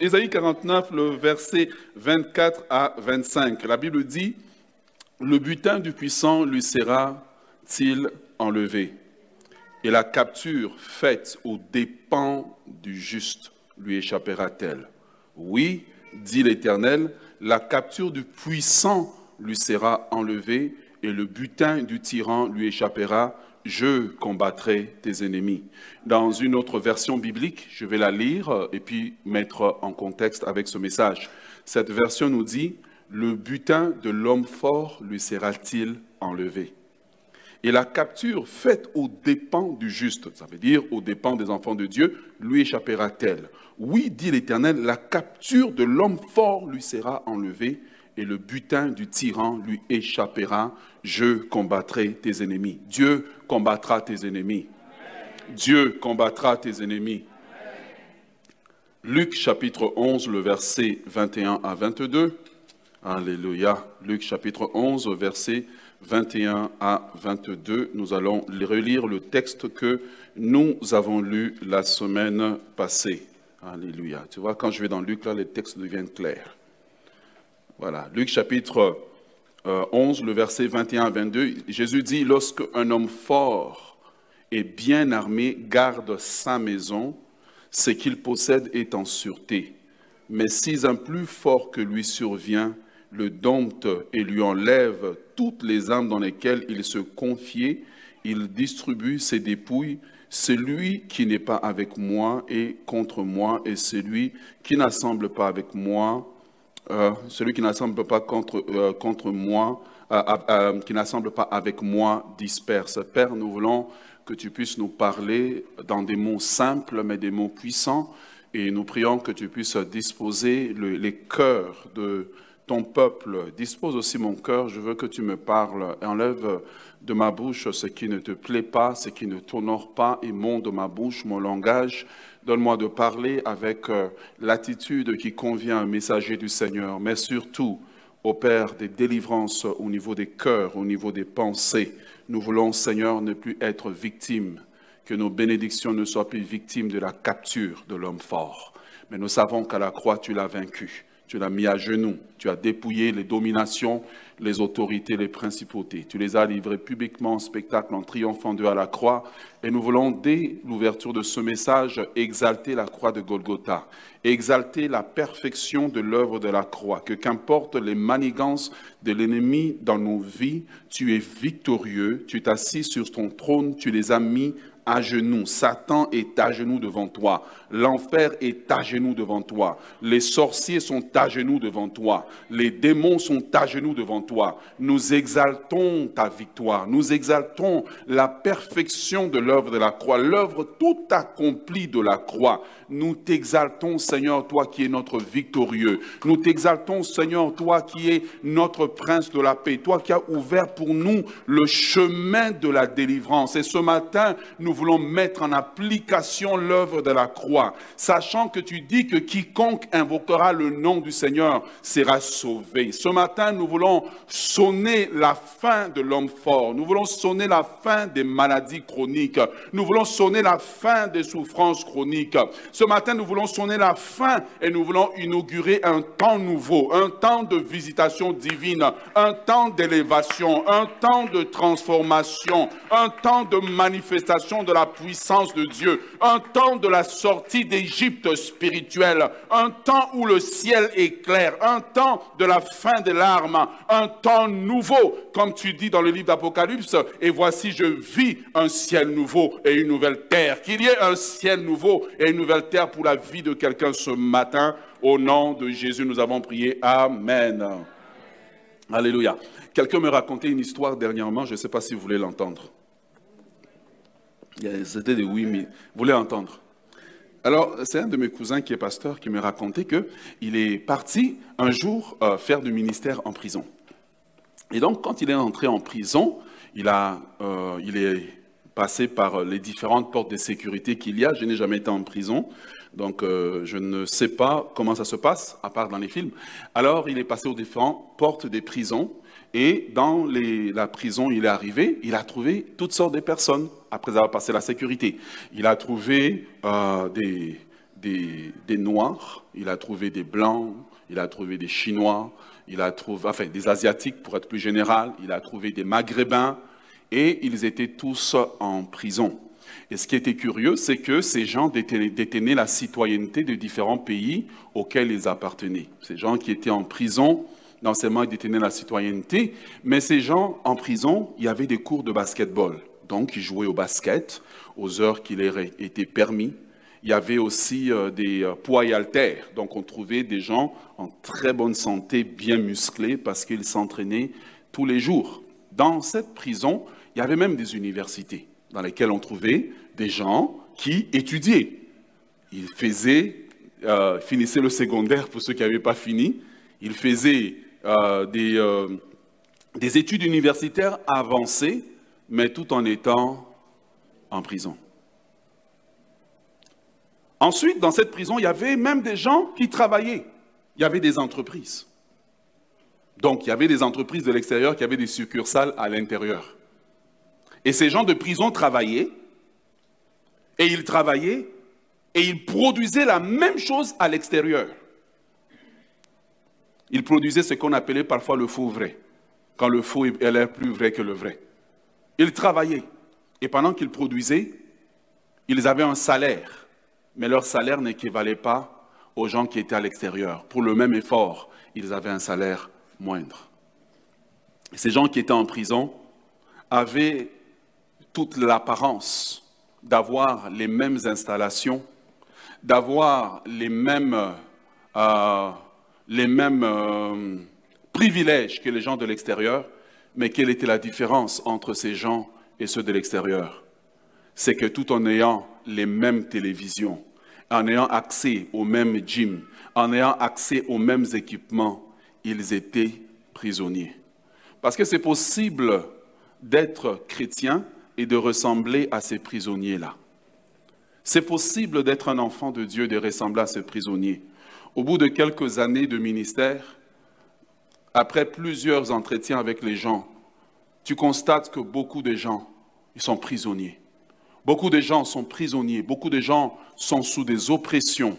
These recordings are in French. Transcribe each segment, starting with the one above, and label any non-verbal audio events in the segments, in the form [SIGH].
Ésaïe 49, le verset 24 à 25. La Bible dit, le butin du puissant lui sera-t-il enlevé? Et la capture faite aux dépens du juste lui échappera-t-elle? Oui, dit l'Éternel, la capture du puissant lui sera enlevée et le butin du tyran lui échappera. Je combattrai tes ennemis. Dans une autre version biblique, je vais la lire et puis mettre en contexte avec ce message. Cette version nous dit, le butin de l'homme fort lui sera-t-il enlevé? Et la capture faite aux dépens du juste, ça veut dire aux dépens des enfants de Dieu, lui échappera-t-elle? Oui, dit l'Éternel, la capture de l'homme fort lui sera enlevée et le butin du tyran lui échappera. Je combattrai tes ennemis. Dieu combattra tes ennemis. Dieu combattra tes ennemis. Luc chapitre 11, le verset 21 à 22. Alléluia. Luc chapitre 11, verset 21 à 22. Nous allons relire le texte que nous avons lu la semaine passée. Alléluia. Tu vois, quand je vais dans Luc, là, les textes deviennent clairs. Voilà. Luc chapitre 11, euh, le verset 21 à 22. Jésus dit, lorsque un homme fort et bien armé garde sa maison, ce qu'il possède est en sûreté. Mais si un plus fort que lui survient, le dompte et lui enlève toutes les âmes dans lesquelles il se confiait, il distribue ses dépouilles. Celui qui n'est pas avec moi est contre moi, et celui qui n'assemble pas avec moi, euh, celui qui n'assemble pas contre, euh, moi, euh, qui n'assemble pas avec moi, disperse. Père, nous voulons que tu puisses nous parler dans des mots simples, mais des mots puissants, et nous prions que tu puisses disposer les cœurs de ton peuple. Dispose aussi mon cœur, je veux que tu me parles. Enlève de ma bouche ce qui ne te plaît pas, ce qui ne t'honore pas, et monte de ma bouche mon langage. Donne-moi de parler avec euh, l'attitude qui convient à un messager du Seigneur, mais surtout, opère des délivrances au niveau des cœurs, au niveau des pensées. Nous voulons, Seigneur, ne plus être victimes, que nos bénédictions ne soient plus victimes de la capture de l'homme fort. Mais nous savons qu'à la croix, tu l'as vaincu tu l'as mis à genoux, tu as dépouillé les dominations, les autorités, les principautés. Tu les as livrés publiquement en spectacle en triomphant d'eux à la croix. Et nous voulons, dès l'ouverture de ce message, exalter la croix de Golgotha, exalter la perfection de l'œuvre de la croix, que qu'importe les manigances de l'ennemi dans nos vies, tu es victorieux, tu t'assis sur ton trône, tu les as mis à genoux. Satan est à genoux devant toi. L'enfer est à genoux devant toi. Les sorciers sont à genoux devant toi. Les démons sont à genoux devant toi. Nous exaltons ta victoire. Nous exaltons la perfection de l'œuvre de la croix, l'œuvre tout accomplie de la croix. Nous t'exaltons, Seigneur, toi qui es notre victorieux. Nous t'exaltons, Seigneur, toi qui es notre prince de la paix, toi qui as ouvert pour nous le chemin de la délivrance. Et ce matin, nous voulons mettre en application l'œuvre de la croix, sachant que tu dis que quiconque invoquera le nom du Seigneur sera sauvé. Ce matin, nous voulons sonner la fin de l'homme fort. Nous voulons sonner la fin des maladies chroniques. Nous voulons sonner la fin des souffrances chroniques. Ce matin, nous voulons sonner la fin et nous voulons inaugurer un temps nouveau, un temps de visitation divine, un temps d'élévation, un temps de transformation, un temps de manifestation de la puissance de Dieu, un temps de la sortie d'Égypte spirituelle, un temps où le ciel est clair, un temps de la fin des larmes, un temps nouveau, comme tu dis dans le livre d'Apocalypse, et voici je vis un ciel nouveau et une nouvelle terre. Qu'il y ait un ciel nouveau et une nouvelle terre pour la vie de quelqu'un ce matin. Au nom de Jésus, nous avons prié. Amen. Alléluia. Quelqu'un me racontait une histoire dernièrement, je ne sais pas si vous voulez l'entendre. C'était des oui, mais vous voulez entendre. Alors, c'est un de mes cousins qui est pasteur qui me racontait qu'il est parti un jour euh, faire du ministère en prison. Et donc, quand il est entré en prison, il, a, euh, il est passé par les différentes portes de sécurité qu'il y a. Je n'ai jamais été en prison, donc euh, je ne sais pas comment ça se passe, à part dans les films. Alors, il est passé aux différentes portes des prisons. Et dans la prison, il est arrivé, il a trouvé toutes sortes de personnes après avoir passé la sécurité. Il a trouvé euh, des, des, Noirs, il a trouvé des Blancs, il a trouvé des Chinois, il a trouvé, enfin des Asiatiques pour être plus général, il a trouvé des Maghrébins, et ils étaient tous en prison. Et ce qui était curieux, c'est que ces gens détenaient la citoyenneté de différents pays auxquels ils appartenaient. Ces gens qui étaient en prison, non seulement ils détenaient la citoyenneté, mais ces gens en prison, il y avait des cours de basketball. Donc, ils jouaient au basket aux heures qui leur étaient permis. Il y avait aussi euh, des euh, poids et haltères. Donc, on trouvait des gens en très bonne santé, bien musclés, parce qu'ils s'entraînaient tous les jours. Dans cette prison, il y avait même des universités dans lesquelles on trouvait des gens qui étudiaient. Ils faisaient, euh, finissaient le secondaire pour ceux qui n'avaient pas fini. Ils faisaient euh, euh, des études universitaires avancées, mais tout en étant en prison. Ensuite, dans cette prison, il y avait même des gens qui travaillaient. Il y avait des entreprises. Donc, il y avait des entreprises de l'extérieur qui avaient des succursales à l'intérieur. Et ces gens de prison travaillaient, et ils travaillaient, et ils produisaient la même chose à l'extérieur. Ils produisaient ce qu'on appelait parfois le faux vrai, quand le faux est l'air plus vrai que le vrai. Ils travaillaient, et pendant qu'ils produisaient, ils avaient un salaire, mais leur salaire n'équivalait pas aux gens qui étaient à l'extérieur. Pour le même effort, ils avaient un salaire moindre. Ces gens qui étaient en prison avaient toute l'apparence d'avoir les mêmes installations, d'avoir les mêmes, euh, les mêmes euh, privilèges que les gens de l'extérieur, mais quelle était la différence entre ces gens et ceux de l'extérieur? C'est que tout en ayant les mêmes télévisions, en ayant accès aux mêmes gyms, en ayant accès aux mêmes équipements, ils étaient prisonniers. Parce que c'est possible d'être chrétien et de ressembler à ces prisonniers-là. C'est possible d'être un enfant de Dieu, de ressembler à ces prisonniers. Au bout de quelques années de ministère, après plusieurs entretiens avec les gens, tu constates que beaucoup de gens, sont prisonniers. Beaucoup de gens sont prisonniers, beaucoup de gens sont sous des oppressions.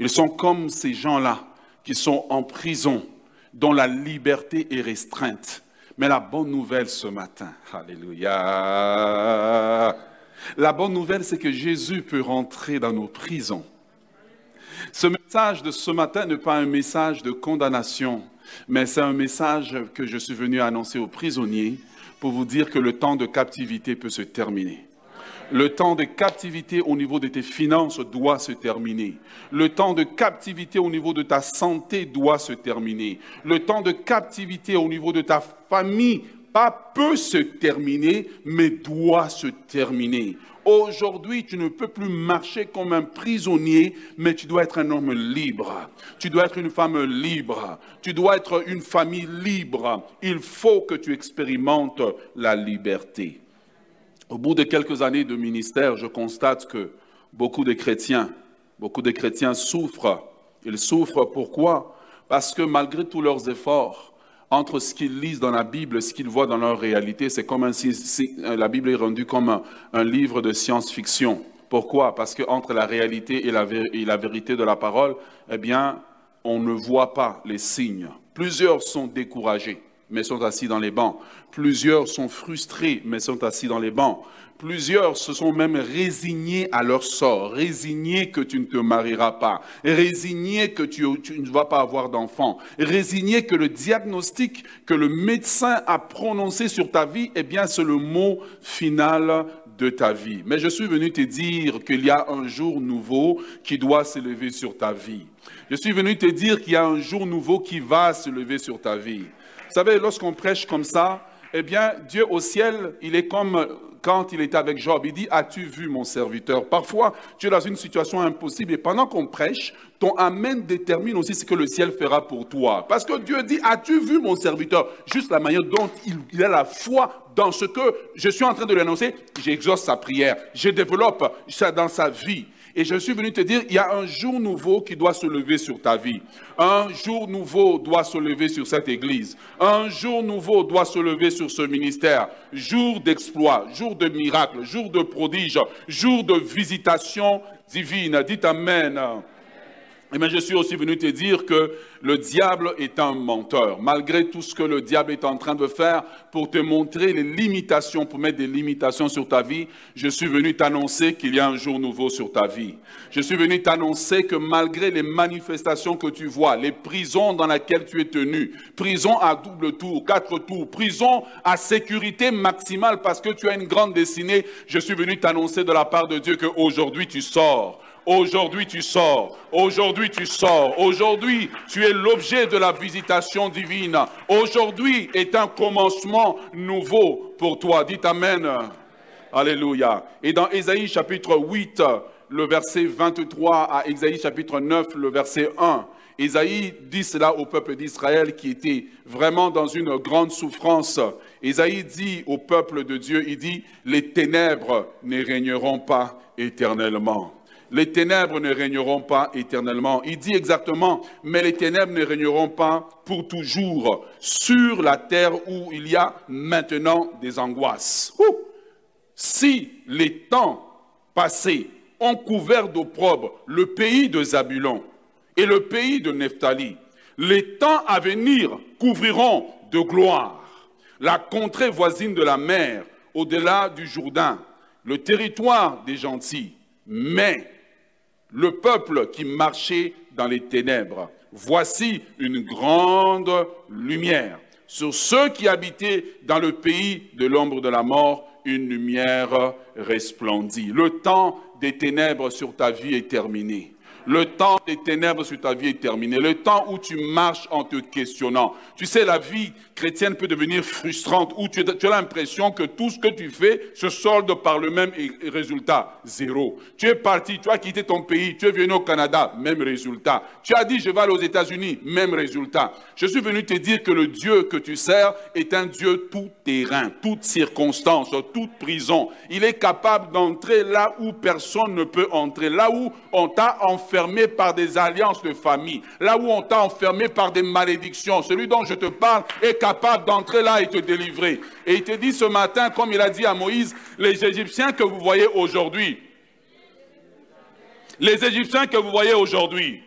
Ils sont comme ces gens-là qui sont en prison, dont la liberté est restreinte. Mais la bonne nouvelle ce matin, alléluia, la bonne nouvelle c'est que Jésus peut rentrer dans nos prisons. Ce message de ce matin n'est pas un message de condamnation, mais c'est un message que je suis venu annoncer aux prisonniers pour vous dire que le temps de captivité peut se terminer. Le temps de captivité au niveau de tes finances doit se terminer. Le temps de captivité au niveau de ta santé doit se terminer. Le temps de captivité au niveau de ta famille, pas peut se terminer, mais doit se terminer. Aujourd'hui, tu ne peux plus marcher comme un prisonnier, mais tu dois être un homme libre. Tu dois être une femme libre. Tu dois être une famille libre. Il faut que tu expérimentes la liberté. Au bout de quelques années de ministère, je constate que beaucoup de chrétiens, beaucoup de chrétiens souffrent. Ils souffrent pourquoi? Parce que malgré tous leurs efforts, entre ce qu'ils lisent dans la Bible et ce qu'ils voient dans leur réalité, c'est comme si, euh, la Bible est rendue comme un, livre de science-fiction. Pourquoi? Parce qu'entre la réalité et la, et la vérité de la parole, eh bien, on ne voit pas les signes. Plusieurs sont découragés mais sont assis dans les bancs. Plusieurs sont frustrés, mais sont assis dans les bancs. Plusieurs se sont même résignés à leur sort, résignés que tu ne te marieras pas, résignés que tu, ne vas pas avoir d'enfant, résignés que le diagnostic que le médecin a prononcé sur ta vie, eh bien, c'est le mot final de ta vie. Mais je suis venu te dire qu'il y a un jour nouveau qui doit s'élever sur ta vie. Je suis venu te dire qu'il y a un jour nouveau qui va se lever sur ta vie. Vous savez, lorsqu'on prêche comme ça, eh bien, Dieu au ciel, il est comme quand il était avec Job. Il dit, as-tu vu mon serviteur? Parfois, tu es dans une situation impossible et pendant qu'on prêche, ton Amen détermine aussi ce que le ciel fera pour toi. Parce que Dieu dit, as-tu vu mon serviteur? Juste la manière dont il, il a la foi dans ce que je suis en train de l'annoncer, j'exauce sa prière, je développe ça dans sa vie. Et je suis venu te dire, il y a un jour nouveau qui doit se lever sur ta vie. Un jour nouveau doit se lever sur cette église. Un jour nouveau doit se lever sur ce ministère. Jour d'exploit, jour de miracle, jour de prodige, jour de visitation divine. Dites Amen. Eh je suis aussi venu te dire que le diable est un menteur. Malgré tout ce que le diable est en train de faire pour te montrer les limitations, pour mettre des limitations sur ta vie, je suis venu t'annoncer qu'il y a un jour nouveau sur ta vie. Je suis venu t'annoncer que malgré les manifestations que tu vois, les prisons dans lesquelles tu es tenu, prison à double tour, quatre tours, prison à sécurité maximale parce que tu as une grande destinée, je suis venu t'annoncer de la part de Dieu qu'aujourd'hui tu sors Aujourd'hui tu sors, aujourd'hui tu sors, aujourd'hui tu es l'objet de la visitation divine. Aujourd'hui est un commencement nouveau pour toi. Dites Amen. Alléluia. Et dans Ésaïe chapitre 8, le verset 23 à Ésaïe chapitre 9, le verset 1, Ésaïe dit cela au peuple d'Israël qui était vraiment dans une grande souffrance. Ésaïe dit au peuple de Dieu, il dit, les ténèbres ne régneront pas éternellement les ténèbres ne régneront pas éternellement. Il dit exactement, mais les ténèbres ne régneront pas pour toujours sur la terre où il y a maintenant des angoisses. Si les temps passés ont couvert d'opprobre le pays de Zabulon et le pays de Nephtali, les temps à venir couvriront de gloire la contrée voisine de la mer, au-delà du Jourdain, le territoire des gentils. Mais le peuple qui marchait dans les ténèbres. Voici une grande lumière. Sur ceux qui habitaient dans le pays de l'ombre de la mort, une lumière resplendit. Le temps des ténèbres sur ta vie est terminé. Le temps des ténèbres sur ta vie est terminé. Le temps où tu marches en te questionnant. Tu sais, la vie chrétienne peut devenir frustrante, où tu, as l'impression que tout ce que tu fais se solde par le même résultat, zéro. Tu es parti, tu as quitté ton pays, tu es venu au Canada, même résultat. Tu as dit, je vais aller aux États-Unis, même résultat. Je suis venu te dire que le Dieu que tu sers est un Dieu tout terrain, toute circonstance, toute prison. Il est capable d'entrer là où personne ne peut entrer, là où on t'a enfermé par des alliances de famille, là où on t'a enfermé par des malédictions. Celui dont je te parle est capable d'entrer là et te délivrer. Et il te dit ce matin, comme il a dit à Moïse, les Égyptiens que vous voyez aujourd'hui, les Égyptiens que vous voyez aujourd'hui,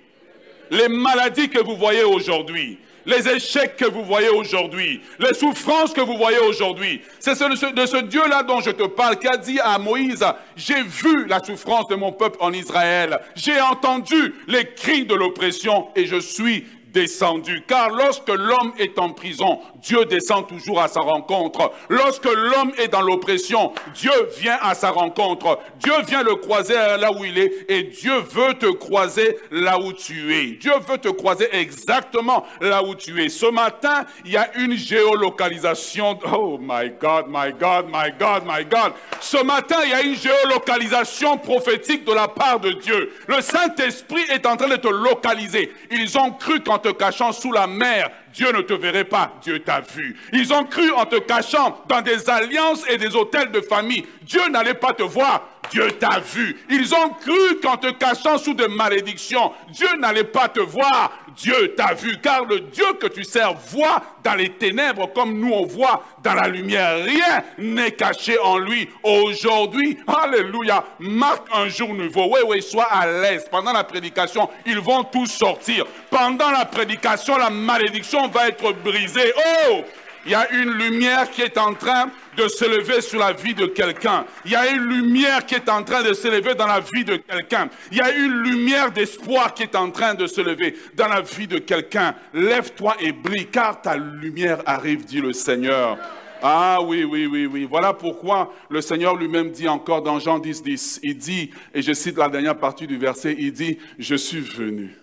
les maladies que vous voyez aujourd'hui, les échecs que vous voyez aujourd'hui, les souffrances que vous voyez aujourd'hui. C'est de ce Dieu-là dont je te parle qui a dit à Moïse, j'ai vu la souffrance de mon peuple en Israël, j'ai entendu les cris de l'oppression et je suis descendu. Car lorsque l'homme est en prison, Dieu descend toujours à sa rencontre. Lorsque l'homme est dans l'oppression, Dieu vient à sa rencontre. Dieu vient le croiser là où il est et Dieu veut te croiser là où tu es. Dieu veut te croiser exactement là où tu es. Ce matin, il y a une géolocalisation. Oh my God, my God, my God, my God. Ce matin, il y a une géolocalisation prophétique de la part de Dieu. Le Saint-Esprit est en train de te localiser. Ils ont cru quand te cachant sous la mer, Dieu ne te verrait pas, Dieu t'a vu. Ils ont cru en te cachant dans des alliances et des hôtels de famille, Dieu n'allait pas te voir, Dieu t'a vu. Ils ont cru qu'en te cachant sous de malédictions, Dieu n'allait pas te voir, Dieu t'a vu. Car le Dieu que tu sers voit dans les ténèbres comme nous on voit dans la lumière. Rien n'est caché en lui. Aujourd'hui, Alléluia, marque un jour nouveau. Oui, oui, sois à l'aise. Pendant la prédication, ils vont tous sortir. Pendant la prédication, la malédiction va être brisée. Oh! Il y a une lumière qui est en train de s'élever sur la vie de quelqu'un. Il y a une lumière qui est en train de s'élever dans la vie de quelqu'un. Il y a une lumière d'espoir qui est en train de se lever dans la vie de quelqu'un. Lève-toi et brille, car ta lumière arrive, dit le Seigneur. Ah oui, oui, oui, oui. Voilà pourquoi le Seigneur lui-même dit encore dans Jean 10, 10, il dit, et je cite la dernière partie du verset, il dit, je suis venu.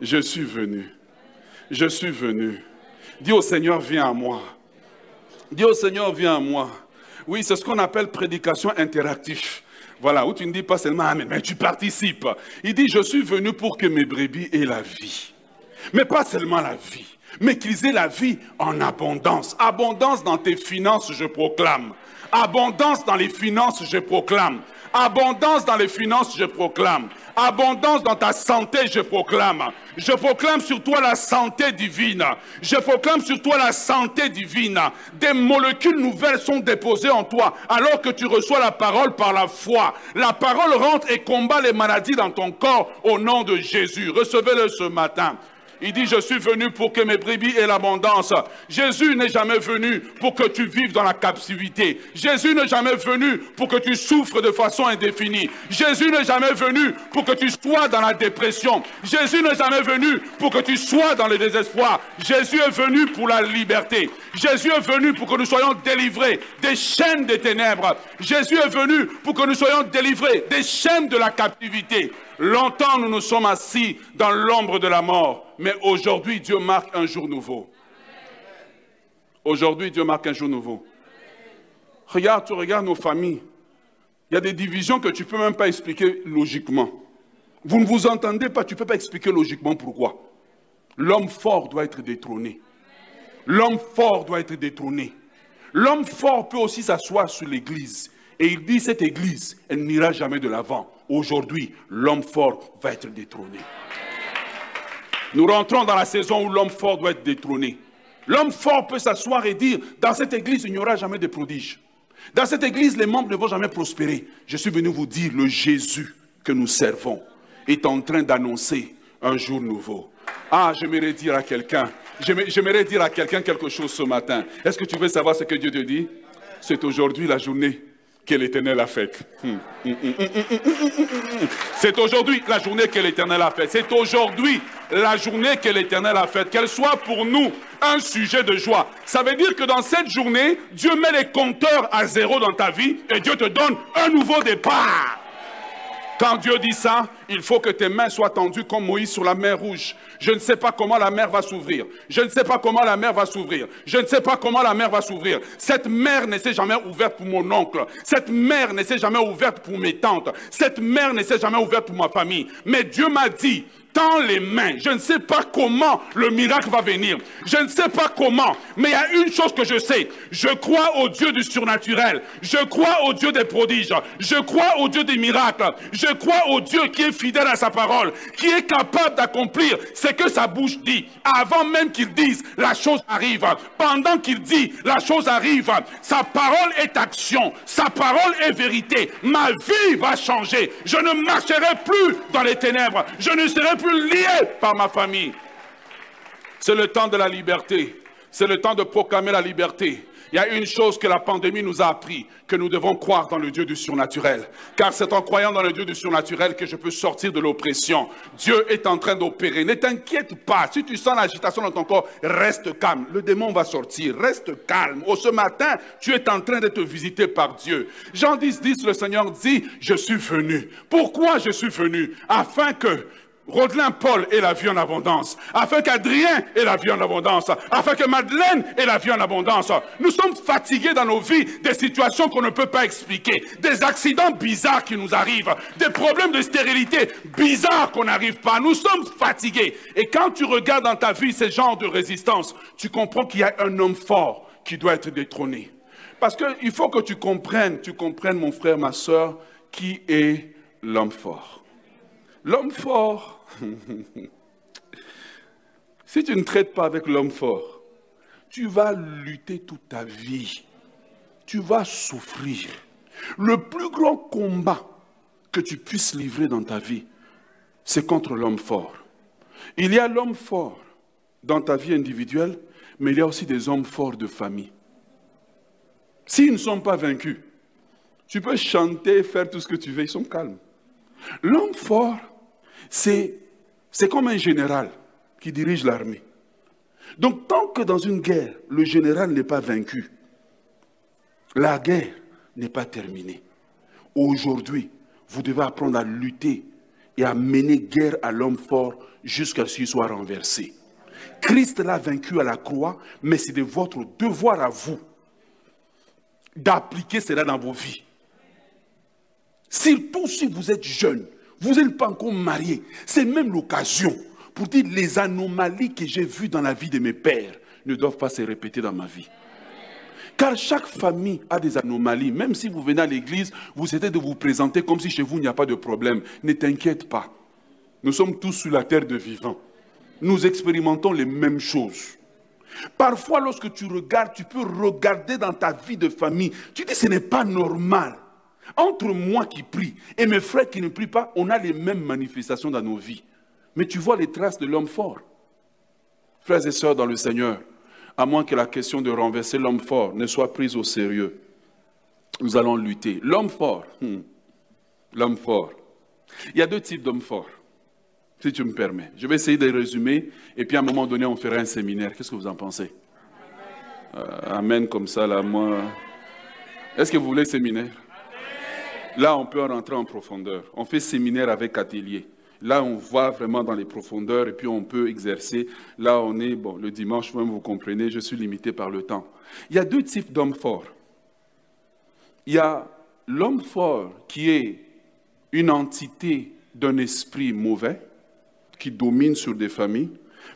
Je suis venu. Je suis venu. Dis au Seigneur, viens à moi. Dis au Seigneur, viens à moi. Oui, c'est ce qu'on appelle prédication interactive. Voilà, où tu ne dis pas seulement Amen, mais tu participes. Il dit, je suis venu pour que mes brebis aient la vie. Mais pas seulement la vie, mais qu'ils aient la vie en abondance. Abondance dans tes finances, je proclame. Abondance dans les finances, je proclame. Abondance dans les finances, je proclame. Abondance dans ta santé, je proclame. Je proclame sur toi la santé divine. Je proclame sur toi la santé divine. Des molécules nouvelles sont déposées en toi alors que tu reçois la parole par la foi. La parole rentre et combat les maladies dans ton corps au nom de Jésus. Recevez-le ce matin. Il dit, je suis venu pour que mes brebis aient l'abondance. Jésus n'est jamais venu pour que tu vives dans la captivité. Jésus n'est jamais venu pour que tu souffres de façon indéfinie. Jésus n'est jamais venu pour que tu sois dans la dépression. Jésus n'est jamais venu pour que tu sois dans le désespoir. Jésus est venu pour la liberté. Jésus est venu pour que nous soyons délivrés des chaînes des ténèbres. Jésus est venu pour que nous soyons délivrés des chaînes de la captivité. Longtemps, nous nous sommes assis dans l'ombre de la mort, mais aujourd'hui, Dieu marque un jour nouveau. Aujourd'hui, Dieu marque un jour nouveau. Regarde, tu regardes nos familles. Il y a des divisions que tu ne peux même pas expliquer logiquement. Vous ne vous entendez pas, tu ne peux pas expliquer logiquement pourquoi. L'homme fort doit être détrôné. L'homme fort doit être détrôné. L'homme fort peut aussi s'asseoir sur l'église. Et il dit, cette église, elle n'ira jamais de l'avant. Aujourd'hui, l'homme fort va être détrôné. Nous rentrons dans la saison où l'homme fort doit être détrôné. L'homme fort peut s'asseoir et dire, dans cette église, il n'y aura jamais de prodiges. Dans cette église, les membres ne vont jamais prospérer. Je suis venu vous dire, le Jésus que nous servons est en train d'annoncer un jour nouveau. Ah, j'aimerais dire à quelqu'un, j'aimerais dire à quelqu'un quelque chose ce matin. Est-ce que tu veux savoir ce que Dieu te dit? C'est aujourd'hui la journée que l'Éternel a faite. C'est aujourd'hui la journée que l'Éternel a faite. C'est aujourd'hui la journée que l'Éternel a faite. Qu'elle soit pour nous un sujet de joie. Ça veut dire que dans cette journée, Dieu met les compteurs à zéro dans ta vie et Dieu te donne un nouveau départ. Quand Dieu dit ça, il faut que tes mains soient tendues comme Moïse sur la mer rouge. Je ne sais pas comment la mer va s'ouvrir. Je ne sais pas comment la mer va s'ouvrir. Je ne sais pas comment la mer va s'ouvrir. Cette mer ne s'est jamais ouverte pour mon oncle. Cette mer ne s'est jamais ouverte pour mes tantes. Cette mer ne s'est jamais ouverte pour ma famille. Mais Dieu m'a dit, les mains. Je ne sais pas comment le miracle va venir. Je ne sais pas comment. Mais il y a une chose que je sais. Je crois au Dieu du surnaturel. Je crois au Dieu des prodiges. Je crois au Dieu des miracles. Je crois au Dieu qui est fidèle à sa parole, qui est capable d'accomplir ce que sa bouche dit. Avant même qu'il dise, la chose arrive. Pendant qu'il dit, la chose arrive. Sa parole est action. Sa parole est vérité. Ma vie va changer. Je ne marcherai plus dans les ténèbres. Je ne serai plus lié par ma famille. C'est le temps de la liberté. C'est le temps de proclamer la liberté. Il y a une chose que la pandémie nous a appris, que nous devons croire dans le Dieu du surnaturel. Car c'est en croyant dans le Dieu du surnaturel que je peux sortir de l'oppression. Dieu est en train d'opérer. Ne t'inquiète pas. Si tu sens l'agitation dans ton corps, reste calme. Le démon va sortir. Reste calme. Oh, ce matin, tu es en train d'être visité par Dieu. Jean 10, 10, le Seigneur dit, je suis venu. Pourquoi je suis venu? Afin que Rodelin Paul ait la vie en abondance, afin qu'Adrien ait la vie en abondance, afin que Madeleine ait la vie en abondance. Nous sommes fatigués dans nos vies des situations qu'on ne peut pas expliquer, des accidents bizarres qui nous arrivent, des problèmes de stérilité bizarres qu'on n'arrive pas. Nous sommes fatigués. Et quand tu regardes dans ta vie ces genres de résistance, tu comprends qu'il y a un homme fort qui doit être détrôné. Parce qu'il faut que tu comprennes, tu comprennes mon frère, ma soeur, qui est l'homme fort. L'homme fort, [LAUGHS] si tu ne traites pas avec l'homme fort, tu vas lutter toute ta vie. Tu vas souffrir. Le plus grand combat que tu puisses livrer dans ta vie, c'est contre l'homme fort. Il y a l'homme fort dans ta vie individuelle, mais il y a aussi des hommes forts de famille. S'ils ne sont pas vaincus, tu peux chanter, faire tout ce que tu veux, ils sont calmes. L'homme fort, c'est comme un général qui dirige l'armée. Donc tant que dans une guerre, le général n'est pas vaincu, la guerre n'est pas terminée. Aujourd'hui, vous devez apprendre à lutter et à mener guerre à l'homme fort jusqu'à ce qu'il soit renversé. Christ l'a vaincu à la croix, mais c'est de votre devoir à vous d'appliquer cela dans vos vies. Surtout si vous êtes jeune, vous n'êtes pas encore marié. C'est même l'occasion pour dire les anomalies que j'ai vues dans la vie de mes pères ne doivent pas se répéter dans ma vie. Car chaque famille a des anomalies. Même si vous venez à l'église, vous essayez de vous présenter comme si chez vous il n'y a pas de problème. Ne t'inquiète pas. Nous sommes tous sur la terre de vivants. Nous expérimentons les mêmes choses. Parfois, lorsque tu regardes, tu peux regarder dans ta vie de famille. Tu dis, ce n'est pas normal. Entre moi qui prie et mes frères qui ne prient pas, on a les mêmes manifestations dans nos vies. Mais tu vois les traces de l'homme fort. Frères et sœurs dans le Seigneur, à moins que la question de renverser l'homme fort ne soit prise au sérieux, nous allons lutter. L'homme fort, hmm, l'homme fort. Il y a deux types d'hommes forts, si tu me permets. Je vais essayer de résumer et puis à un moment donné, on fera un séminaire. Qu'est-ce que vous en pensez? Euh, Amen comme ça, là, moi. Est-ce que vous voulez séminaire? Là, on peut rentrer en profondeur. On fait séminaire avec atelier. Là, on voit vraiment dans les profondeurs et puis on peut exercer. Là, on est, bon, le dimanche, même vous comprenez, je suis limité par le temps. Il y a deux types d'hommes forts. Il y a l'homme fort qui est une entité d'un esprit mauvais qui domine sur des familles,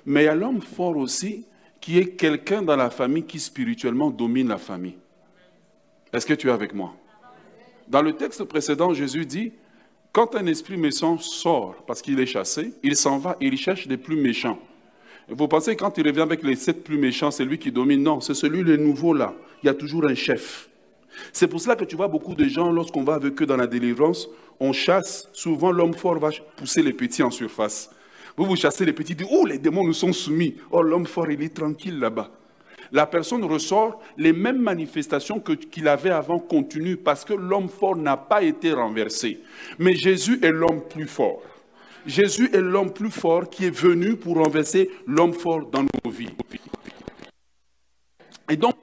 mais il y a l'homme fort aussi qui est quelqu'un dans la famille qui spirituellement domine la famille. Est-ce que tu es avec moi? Dans le texte précédent, Jésus dit, quand un esprit méchant sort parce qu'il est chassé, il s'en va et il cherche des plus méchants. vous pensez quand il revient avec les sept plus méchants, c'est lui qui domine? Non, c'est celui le nouveau là. Il y a toujours un chef. C'est pour cela que tu vois beaucoup de gens, lorsqu'on va avec eux dans la délivrance, on chasse. Souvent, l'homme fort va pousser les petits en surface. Vous vous chassez les petits, dites, oh, les démons nous sont soumis. Oh, l'homme fort, il est tranquille là-bas la personne ressort, les mêmes manifestations qu'il avait avant continuent parce que l'homme fort n'a pas été renversé. Mais Jésus est l'homme plus fort. Jésus est l'homme plus fort qui est venu pour renverser l'homme fort dans nos vies. Et donc,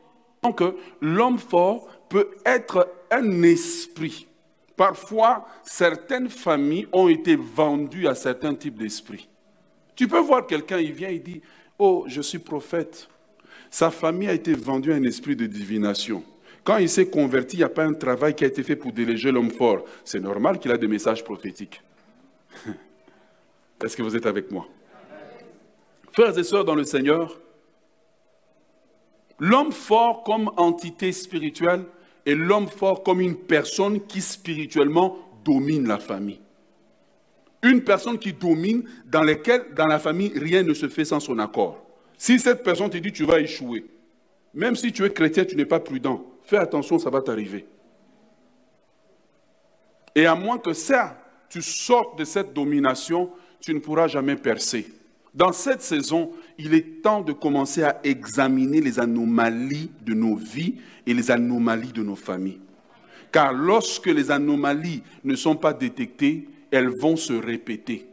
l'homme fort peut être un esprit. Parfois, certaines familles ont été vendues à certains types d'esprits. Tu peux voir quelqu'un, il vient, il dit, oh, je suis prophète. Sa famille a été vendue à un esprit de divination. Quand il s'est converti, il n'y a pas un travail qui a été fait pour déléger l'homme fort. C'est normal qu'il a des messages prophétiques. [LAUGHS] Est-ce que vous êtes avec moi? Frères et sœurs dans le Seigneur, l'homme fort comme entité spirituelle et l'homme fort comme une personne qui spirituellement domine la famille. Une personne qui domine dans laquelle, dans la famille, rien ne se fait sans son accord. Si cette personne te dit tu vas échouer, même si tu es chrétien, tu n'es pas prudent, fais attention, ça va t'arriver. Et à moins que ça, tu sortes de cette domination, tu ne pourras jamais percer. Dans cette saison, il est temps de commencer à examiner les anomalies de nos vies et les anomalies de nos familles. Car lorsque les anomalies ne sont pas détectées, elles vont se répéter.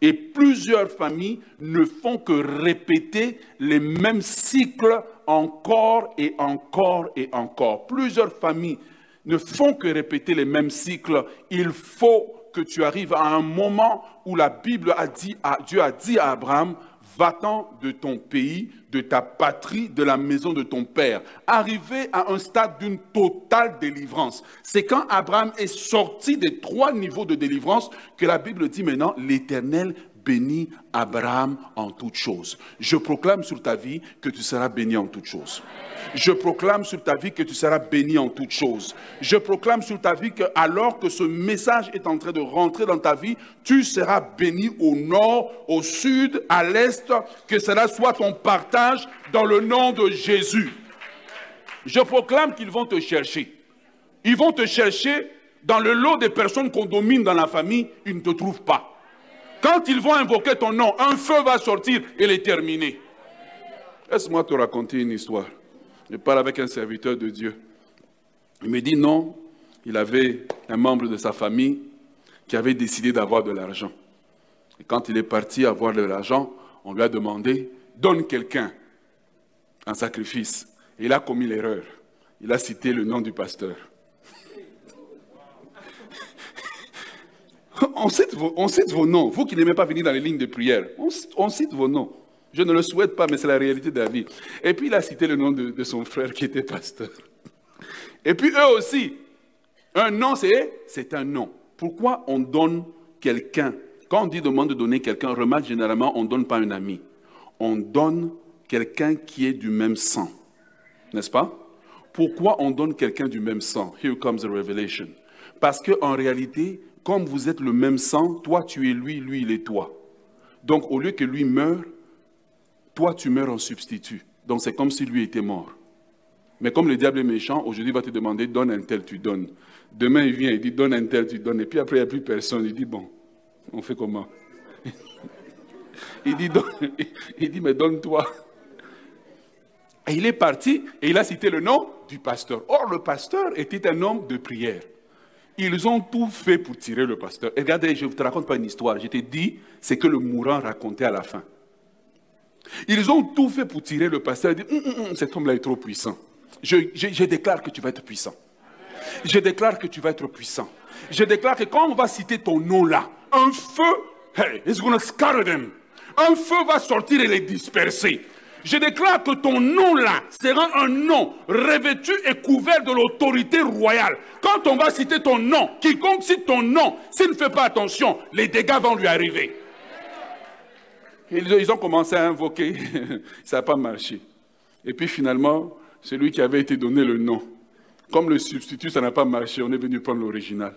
Et plusieurs familles ne font que répéter les mêmes cycles encore et encore et encore. Plusieurs familles ne font que répéter les mêmes cycles. Il faut que tu arrives à un moment où la Bible a dit, à, Dieu a dit à Abraham, va-t'en de ton pays, de ta patrie, de la maison de ton père. Arriver à un stade d'une totale délivrance. C'est quand Abraham est sorti des trois niveaux de délivrance que la Bible dit maintenant, l'Éternel bénit Abraham en toutes choses. Je proclame sur ta vie que tu seras béni en toutes choses. Je proclame sur ta vie que tu seras béni en toutes choses. Je proclame sur ta vie que alors que ce message est en train de rentrer dans ta vie, tu seras béni au nord, au sud, à l'est, que cela soit ton partage dans le nom de Jésus. Je proclame qu'ils vont te chercher. Ils vont te chercher dans le lot des personnes qu'on domine dans la famille, ils ne te trouvent pas. Quand ils vont invoquer ton nom, un feu va sortir et les terminer. Laisse-moi te raconter une histoire. Je parle avec un serviteur de Dieu. Il me dit non, il avait un membre de sa famille qui avait décidé d'avoir de l'argent. Et quand il est parti avoir de l'argent, on lui a demandé, donne quelqu'un un sacrifice. Et il a commis l'erreur. Il a cité le nom du pasteur. [LAUGHS] On cite, vos, noms. Vous qui n'aimez pas venir dans les lignes de prière, on, cite vos noms. Je ne le souhaite pas, mais c'est la réalité de la vie. Et puis il a cité le nom de, son frère qui était pasteur. Et puis eux aussi, un nom, c'est un nom. Pourquoi on donne quelqu'un? Quand on dit demande de donner quelqu'un, remarque généralement, on ne donne pas un ami. On donne quelqu'un qui est du même sang. N'est-ce pas? Pourquoi on donne quelqu'un du même sang? Here comes the revelation. Parce qu'en réalité, comme vous êtes le même sang, toi tu es lui, lui il est toi. Donc au lieu que lui meure, toi tu meurs en substitut. Donc c'est comme si lui était mort. Mais comme le diable est méchant, aujourd'hui il va te demander donne un tel, tu donnes. Demain il vient, il dit donne un tel, tu donnes. Et puis après il n'y a plus personne. Il dit bon, on fait comment? [LAUGHS] Il dit, il dit mais donne-toi. Et il est parti et il a cité le nom du pasteur. Or, le pasteur était un homme de prière. Ils ont tout fait pour tirer le pasteur. Regardez, je ne te raconte pas une histoire. Je t'ai dit, c'est que le mourant racontait à la fin. Ils ont tout fait pour tirer le pasteur. Hum, hum, hum, cet homme-là est trop puissant. Je, déclare que tu vas être puissant. Je déclare que tu vas être puissant. Je déclare que quand on va citer ton nom là, un feu, hey, it's to scatter them. Un feu va sortir et les disperser. Je déclare que ton nom-là sera un nom revêtu et couvert de l'autorité royale. Quand on va citer ton nom, quiconque cite ton nom, s'il ne fait pas attention, les dégâts vont lui arriver. Ils ont commencé à invoquer, [LAUGHS] ça n'a pas marché. Et puis finalement, celui qui avait été donné le nom, comme le substitut, ça n'a pas marché, on est venu prendre l'original.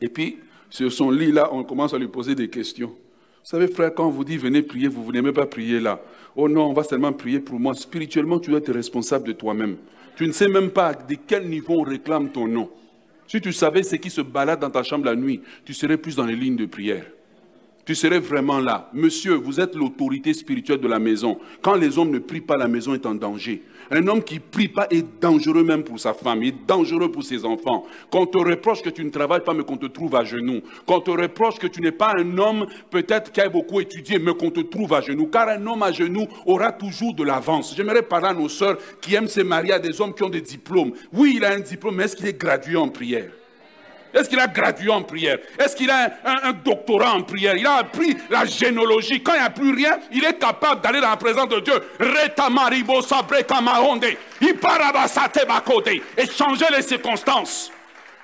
Et puis, sur son lit-là, on commence à lui poser des questions. Vous savez, frère, quand on vous dit venez prier, vous même pas prier là. Oh non, on va seulement prier pour moi. Spirituellement, tu dois être responsable de toi-même. Tu ne sais même pas de quel niveau on réclame ton nom. Si tu savais ce qui se balade dans ta chambre la nuit, tu serais plus dans les lignes de prière tu serais vraiment là. Monsieur, vous êtes l'autorité spirituelle de la maison. Quand les hommes ne prient pas, la maison est en danger. Un homme qui ne prie pas est dangereux même pour sa femme, il est dangereux pour ses enfants. Qu'on te reproche que tu ne travailles pas, mais qu'on te trouve à genoux. Qu'on te reproche que tu n'es pas un homme peut-être qui a beaucoup étudié, mais qu'on te trouve à genoux. Car un homme à genoux aura toujours de l'avance. J'aimerais parler à nos sœurs qui aiment se marier à des hommes qui ont des diplômes. Oui, il a un diplôme, mais est-ce qu'il est gradué en prière? Est-ce qu'il a gradué en prière? Est-ce qu'il a un, doctorat en prière? Il a appris la généalogie. Quand il n'y a plus rien, il est capable d'aller dans la présence de Dieu. Et changer les circonstances.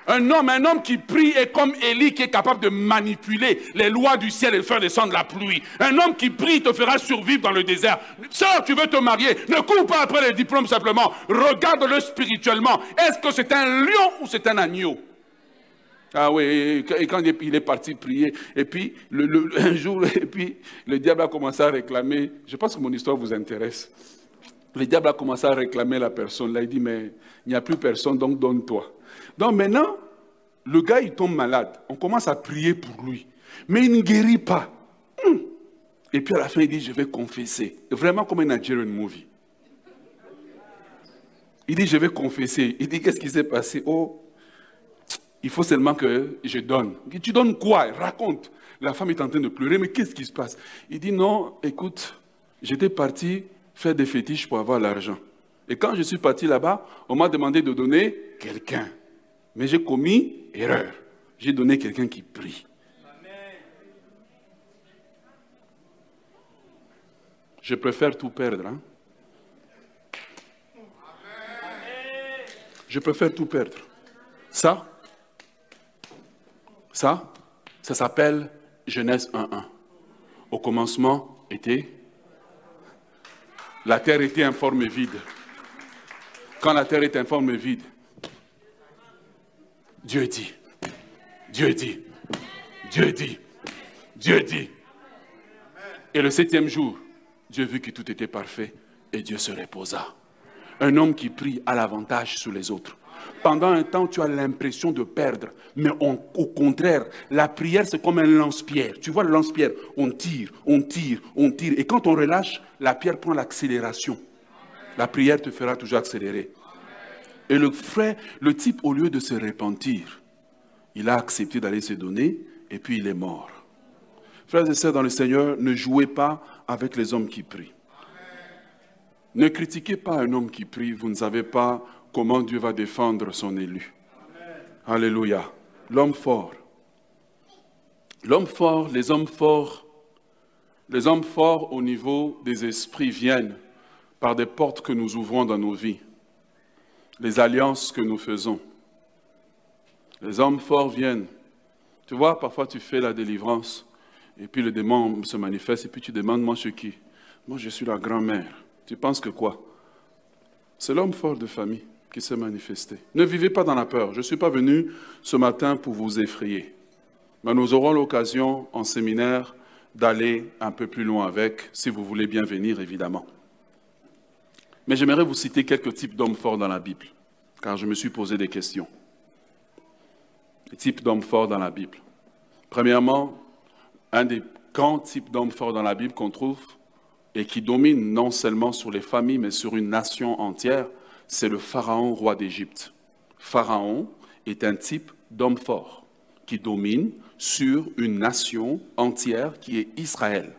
Un homme, un homme qui prie est comme Élie qui est capable de manipuler les lois du ciel et de faire descendre la pluie. Un homme qui prie te fera survivre dans le désert. Sœur, tu veux te marier, ne cours pas après les diplômes simplement. Regarde-le spirituellement. Est-ce que c'est un lion ou c'est un agneau? Ah oui, et quand il est parti prier, et puis le, [LAUGHS] un jour, et puis le diable a commencé à réclamer, je pense que mon histoire vous intéresse. Le diable a commencé à réclamer la personne. Là, il dit, mais il n'y a plus personne, donc donne-toi. Donc maintenant, le gars, il tombe malade. On commence à prier pour lui. Mais il ne guérit pas. Hmm. Et puis à la fin, il dit, je vais confesser. Vraiment comme un Nigerian movie. Il dit, je vais confesser. Il dit, qu'est-ce qui s'est passé? Oh, il faut seulement que je donne. Tu donnes quoi? Raconte. La femme est en train de pleurer, mais qu'est-ce qui se passe? Il dit non, écoute, j'étais parti faire des fétiches pour avoir l'argent. Et quand je suis parti là-bas, on m'a demandé de donner quelqu'un. Mais j'ai commis erreur. J'ai donné quelqu'un qui prie. Je préfère tout perdre. Hein? Je préfère tout perdre. Ça, ça, ça s'appelle Genèse 1.1. Au commencement était... La terre était informe et vide. Quand la terre est informe et vide, Dieu dit, Dieu dit, Dieu dit, Dieu dit. Et le septième jour, Dieu vit que tout était parfait et Dieu se reposa. Un homme qui prie a l'avantage sur les autres. Pendant un temps, tu as l'impression de perdre. Mais au contraire, la prière, c'est comme un lance-pierre. Tu vois le lance-pierre, on tire, on tire, on tire. Et quand on relâche, la pierre prend l'accélération. La prière te fera toujours accélérer. Et le frère, le type, au lieu de se repentir, il a accepté d'aller se donner et puis il est mort. Frères et sœurs dans le Seigneur, ne jouez pas avec les hommes qui prient. Ne critiquez pas un homme qui prie, vous ne savez pas comment Dieu va défendre son élu. Alléluia. L'homme fort. L'homme fort, les hommes forts, les hommes forts au niveau des esprits viennent par des portes que nous ouvrons dans nos vies, les alliances que nous faisons. Les hommes forts viennent. Tu vois, parfois tu fais la délivrance et puis le démon se manifeste et puis tu demandes, moi je suis qui? Moi je suis la grand-mère. Tu penses que quoi? C'est l'homme fort de famille qui s'est manifesté. Ne vivez pas dans la peur. Je ne suis pas venu ce matin pour vous effrayer. Mais nous aurons l'occasion en séminaire d'aller un peu plus loin avec, si vous voulez bien venir, évidemment. Mais j'aimerais vous citer quelques types d'hommes forts dans la Bible, car je me suis posé des questions. Les types d'hommes forts dans la Bible. Premièrement, un des grands types d'hommes forts dans la Bible qu'on trouve et qui domine non seulement sur les familles, mais sur une nation entière, c'est le Pharaon, roi d'Égypte. Pharaon est un type d'homme fort qui domine sur une nation entière qui est Israël.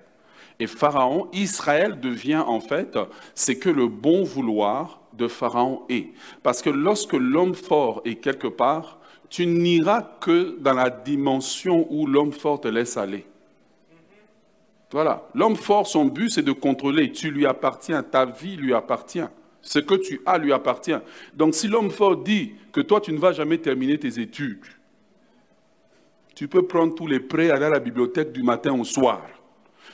Et Pharaon, Israël devient en fait c'est que le bon vouloir de Pharaon est. Parce que lorsque l'homme fort est quelque part, tu n'iras que dans la dimension où l'homme fort te laisse aller. Voilà. L'homme fort, son but, c'est de contrôler. Tu lui appartiens, ta vie lui appartient. Ce que tu as lui appartient. Donc si l'homme fort dit que toi, tu ne vas jamais terminer tes études, tu peux prendre tous les prêts, aller à la bibliothèque du matin au soir.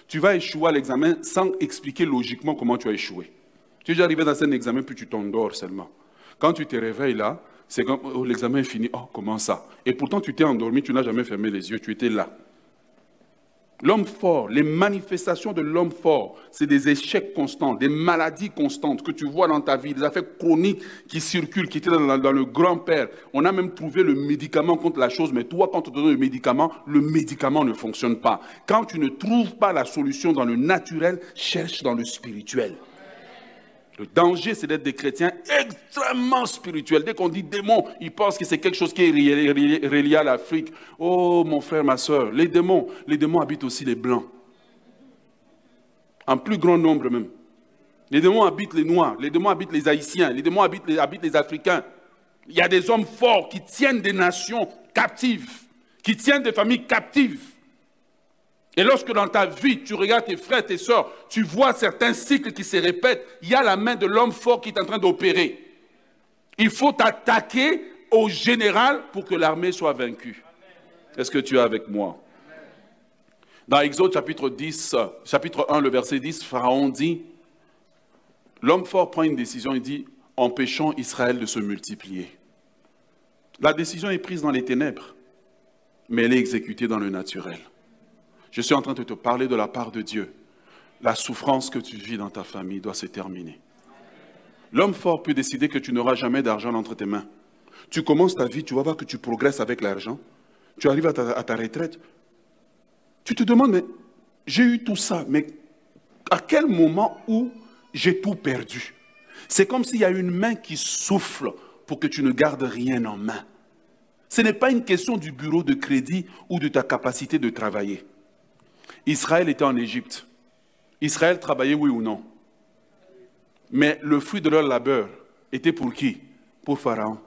Tu vas échouer à l'examen sans expliquer logiquement comment tu as échoué. Tu es déjà arrivé dans un examen, puis tu t'endors seulement. Quand tu te réveilles là, c'est comme oh, l'examen est fini. Oh, comment ça? Et pourtant, tu t'es endormi, tu n'as jamais fermé les yeux, tu étais là. L'homme fort, les manifestations de l'homme fort, c'est des échecs constants, des maladies constantes que tu vois dans ta vie, des affaires chroniques qui circulent, qui étaient dans, le grand-père. On a même trouvé le médicament contre la chose, mais toi, quand tu donnes le médicament, le médicament ne fonctionne pas. Quand tu ne trouves pas la solution dans le naturel, cherche dans le spirituel. Le danger, c'est d'être des chrétiens extrêmement spirituels. Dès qu'on dit démon, ils pensent que c'est quelque chose qui est relié à l'Afrique. Oh, mon frère, ma soeur, les démons, les démons habitent aussi les blancs. En plus grand nombre même. Les démons habitent les noirs, les démons habitent les haïtiens, les démons habitent les, habitent les africains. Il y a des hommes forts qui tiennent des nations captives, qui tiennent des familles captives. Et lorsque dans ta vie, tu regardes tes frères, tes soeurs, tu vois certains cycles qui se répètent, il y a la main de l'homme fort qui est en train d'opérer. Il faut t'attaquer au général pour que l'armée soit vaincue. Est-ce que tu es avec moi? Dans Exode chapitre 10, chapitre 1, le verset 10, Pharaon dit, l'homme fort prend une décision, il dit, empêchons Israël de se multiplier. La décision est prise dans les ténèbres, mais elle est exécutée dans le naturel. Je suis en train de te parler de la part de Dieu. La souffrance que tu vis dans ta famille doit se terminer. L'homme fort peut décider que tu n'auras jamais d'argent entre tes mains. Tu commences ta vie, tu vas voir que tu progresses avec l'argent. Tu arrives à ta, retraite. Tu te demandes, mais j'ai eu tout ça, mais à quel moment où j'ai tout perdu? C'est comme s'il y a une main qui souffle pour que tu ne gardes rien en main. Ce n'est pas une question du bureau de crédit ou de ta capacité de travailler. Israël était en Égypte. Israël travaillait, oui ou non. Mais le fruit de leur labeur était pour qui? Pour Pharaon.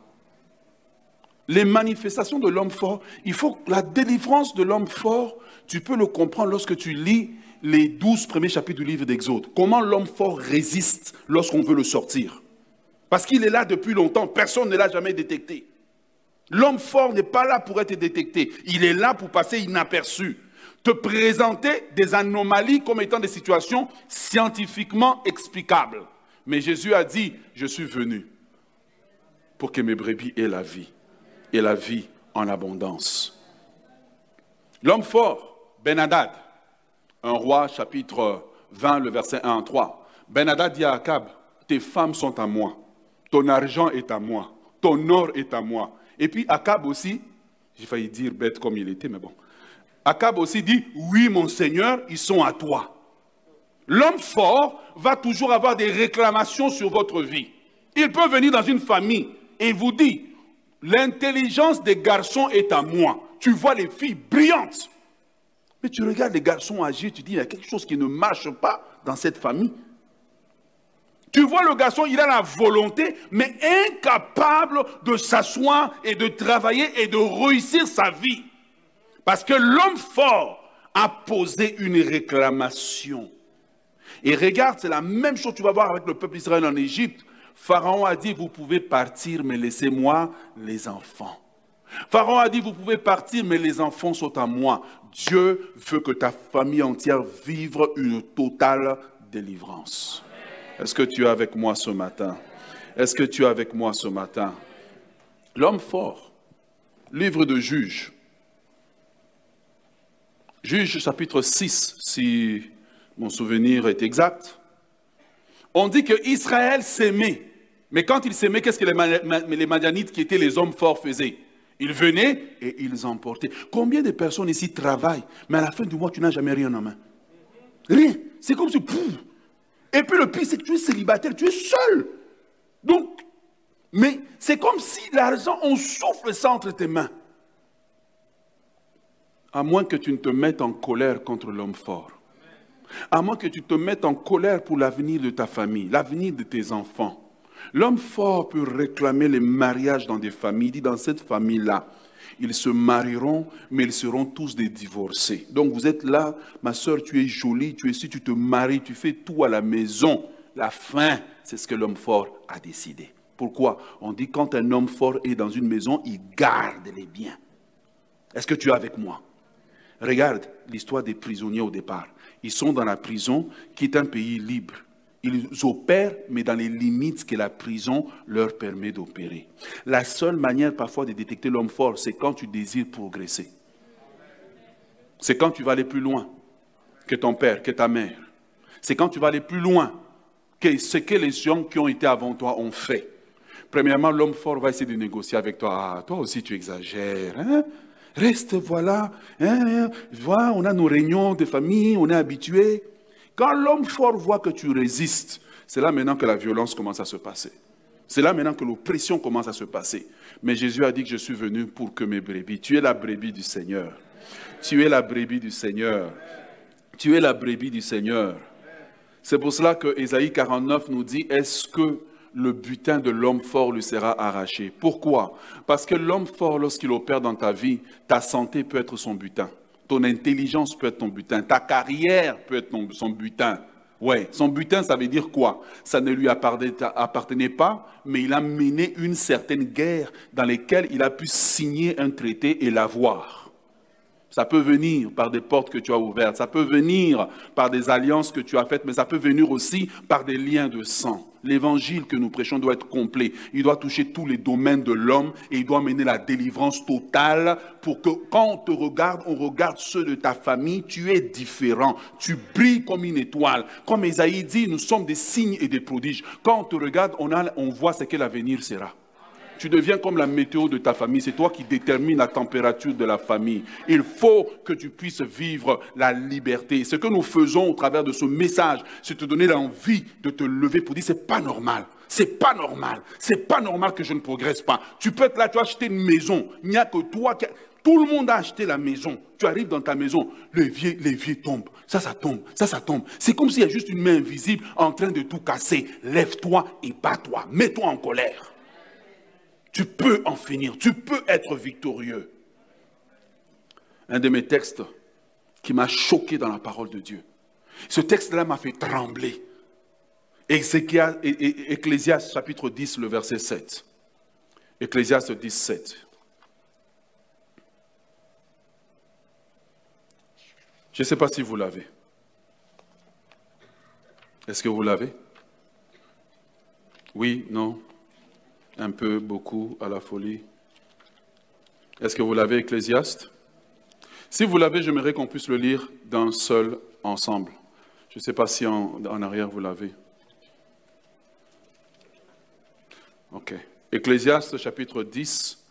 Les manifestations de l'homme fort, il faut la délivrance de l'homme fort, tu peux le comprendre lorsque tu lis les douze premiers chapitres du livre d'Exode. Comment l'homme fort résiste lorsqu'on veut le sortir? Parce qu'il est là depuis longtemps, personne ne l'a jamais détecté. L'homme fort n'est pas là pour être détecté, il est là pour passer inaperçu te présenter des anomalies comme étant des situations scientifiquement explicables. Mais Jésus a dit, je suis venu pour que mes brebis aient la vie, et la vie en abondance. L'homme fort, Benadad, un roi, chapitre 20, le verset 1 à 3. Benadad dit à Akab, tes femmes sont à moi, ton argent est à moi, ton or est à moi. Et puis Akab aussi, j'ai failli dire bête comme il était, mais bon, Akab aussi dit, oui mon Seigneur, ils sont à toi. L'homme fort va toujours avoir des réclamations sur votre vie. Il peut venir dans une famille et vous dit, l'intelligence des garçons est à moi. Tu vois les filles brillantes. Mais tu regardes les garçons agir, tu dis, il y a quelque chose qui ne marche pas dans cette famille. Tu vois le garçon, il a la volonté, mais incapable de s'asseoir et de travailler et de réussir sa vie. Parce que l'homme fort a posé une réclamation. Et regarde, c'est la même chose que tu vas voir avec le peuple d'Israël en Égypte. Pharaon a dit, vous pouvez partir, mais laissez-moi les enfants. Pharaon a dit, vous pouvez partir, mais les enfants sont à moi. Dieu veut que ta famille entière vive une totale délivrance. Est-ce que tu es avec moi ce matin? Est-ce que tu es avec moi ce matin? L'homme fort, livre de Juges. Juges chapitre 6, si mon souvenir est exact. On dit que Israël s'aimait. Mais quand il s'aimait, qu'est-ce que les, Madianites, qui étaient les hommes forts, faisaient? Ils venaient et ils emportaient. Combien de personnes ici travaillent, mais à la fin du mois, tu n'as jamais rien en main? Rien. C'est comme si... Et puis le pire, c'est que tu es célibataire, tu es seul. Donc, mais c'est comme si l'argent, on souffle ça entre tes mains. À moins que tu ne te mettes en colère contre l'homme fort. À moins que tu te mettes en colère pour l'avenir de ta famille, l'avenir de tes enfants. L'homme fort peut réclamer les mariages dans des familles. Il dit dans cette famille-là, ils se marieront, mais ils seront tous des divorcés. Donc vous êtes là, ma soeur, tu es jolie, tu es ici, tu te maries, tu fais tout à la maison. La fin, c'est ce que l'homme fort a décidé. Pourquoi? On dit quand un homme fort est dans une maison, il garde les biens. Est-ce que tu es avec moi? Regarde l'histoire des prisonniers au départ. Ils sont dans la prison qui est un pays libre. Ils opèrent, mais dans les limites que la prison leur permet d'opérer. La seule manière parfois de détecter l'homme fort, c'est quand tu désires progresser. C'est quand tu vas aller plus loin que ton père, que ta mère. C'est quand tu vas aller plus loin que ce que les gens qui ont été avant toi ont fait. Premièrement, l'homme fort va essayer de négocier avec toi. Ah, toi aussi, tu exagères. Hein? Reste, voilà. Hein, voilà, on a nos réunions de famille, on est habitué. Quand l'homme fort voit que tu résistes, c'est là maintenant que la violence commence à se passer. C'est là maintenant que l'oppression commence à se passer. Mais Jésus a dit que je suis venu pour que mes brebis. Tu es la brebis du Seigneur. Tu es la brebis du Seigneur. Tu es la brebis du Seigneur. C'est pour cela que Ésaïe 49 nous dit, est-ce que le butin de l'homme fort lui sera arraché. Pourquoi? Parce que l'homme fort, lorsqu'il opère dans ta vie, ta santé peut être son butin. Ton intelligence peut être ton butin. Ta carrière peut être son butin. Ouais, son butin, ça veut dire quoi? Ça ne lui appartenait pas, mais il a mené une certaine guerre dans laquelle il a pu signer un traité et l'avoir. Ça peut venir par des portes que tu as ouvertes, ça peut venir par des alliances que tu as faites, mais ça peut venir aussi par des liens de sang. L'évangile que nous prêchons doit être complet. Il doit toucher tous les domaines de l'homme et il doit mener la délivrance totale pour que quand on te regarde, on regarde ceux de ta famille. Tu es différent. Tu brilles comme une étoile. Comme Esaïe dit, nous sommes des signes et des prodiges. Quand on te regarde, on, on voit ce que l'avenir sera. Tu deviens comme la météo de ta famille. C'est toi qui détermines la température de la famille. Il faut que tu puisses vivre la liberté. Ce que nous faisons au travers de ce message, c'est te donner l'envie de te lever pour dire c'est pas normal. C'est pas normal. C'est pas normal que je ne progresse pas. Tu peux être là, tu as acheté une maison. Il n'y a que toi qui. Tout le monde a acheté la maison. Tu arrives dans ta maison, les vieux tombent. Ça, ça tombe. Ça, ça tombe. C'est comme s'il y a juste une main invisible en train de tout casser. Lève-toi et bats-toi. Mets-toi en colère. Tu peux en finir, tu peux être victorieux. Un de mes textes qui m'a choqué dans la parole de Dieu. Ce texte-là m'a fait trembler. Ecclésias chapitre 10, le verset 7. Ecclésias 10, 7. Je ne sais pas si vous l'avez. Est-ce que vous l'avez? Oui, non? Un peu, beaucoup, à la folie. Est-ce que vous l'avez, Ecclésiaste? Si vous l'avez, j'aimerais qu'on puisse le lire d'un seul ensemble. Je ne sais pas si en, arrière vous l'avez. Ok. Ecclésiaste chapitre 10,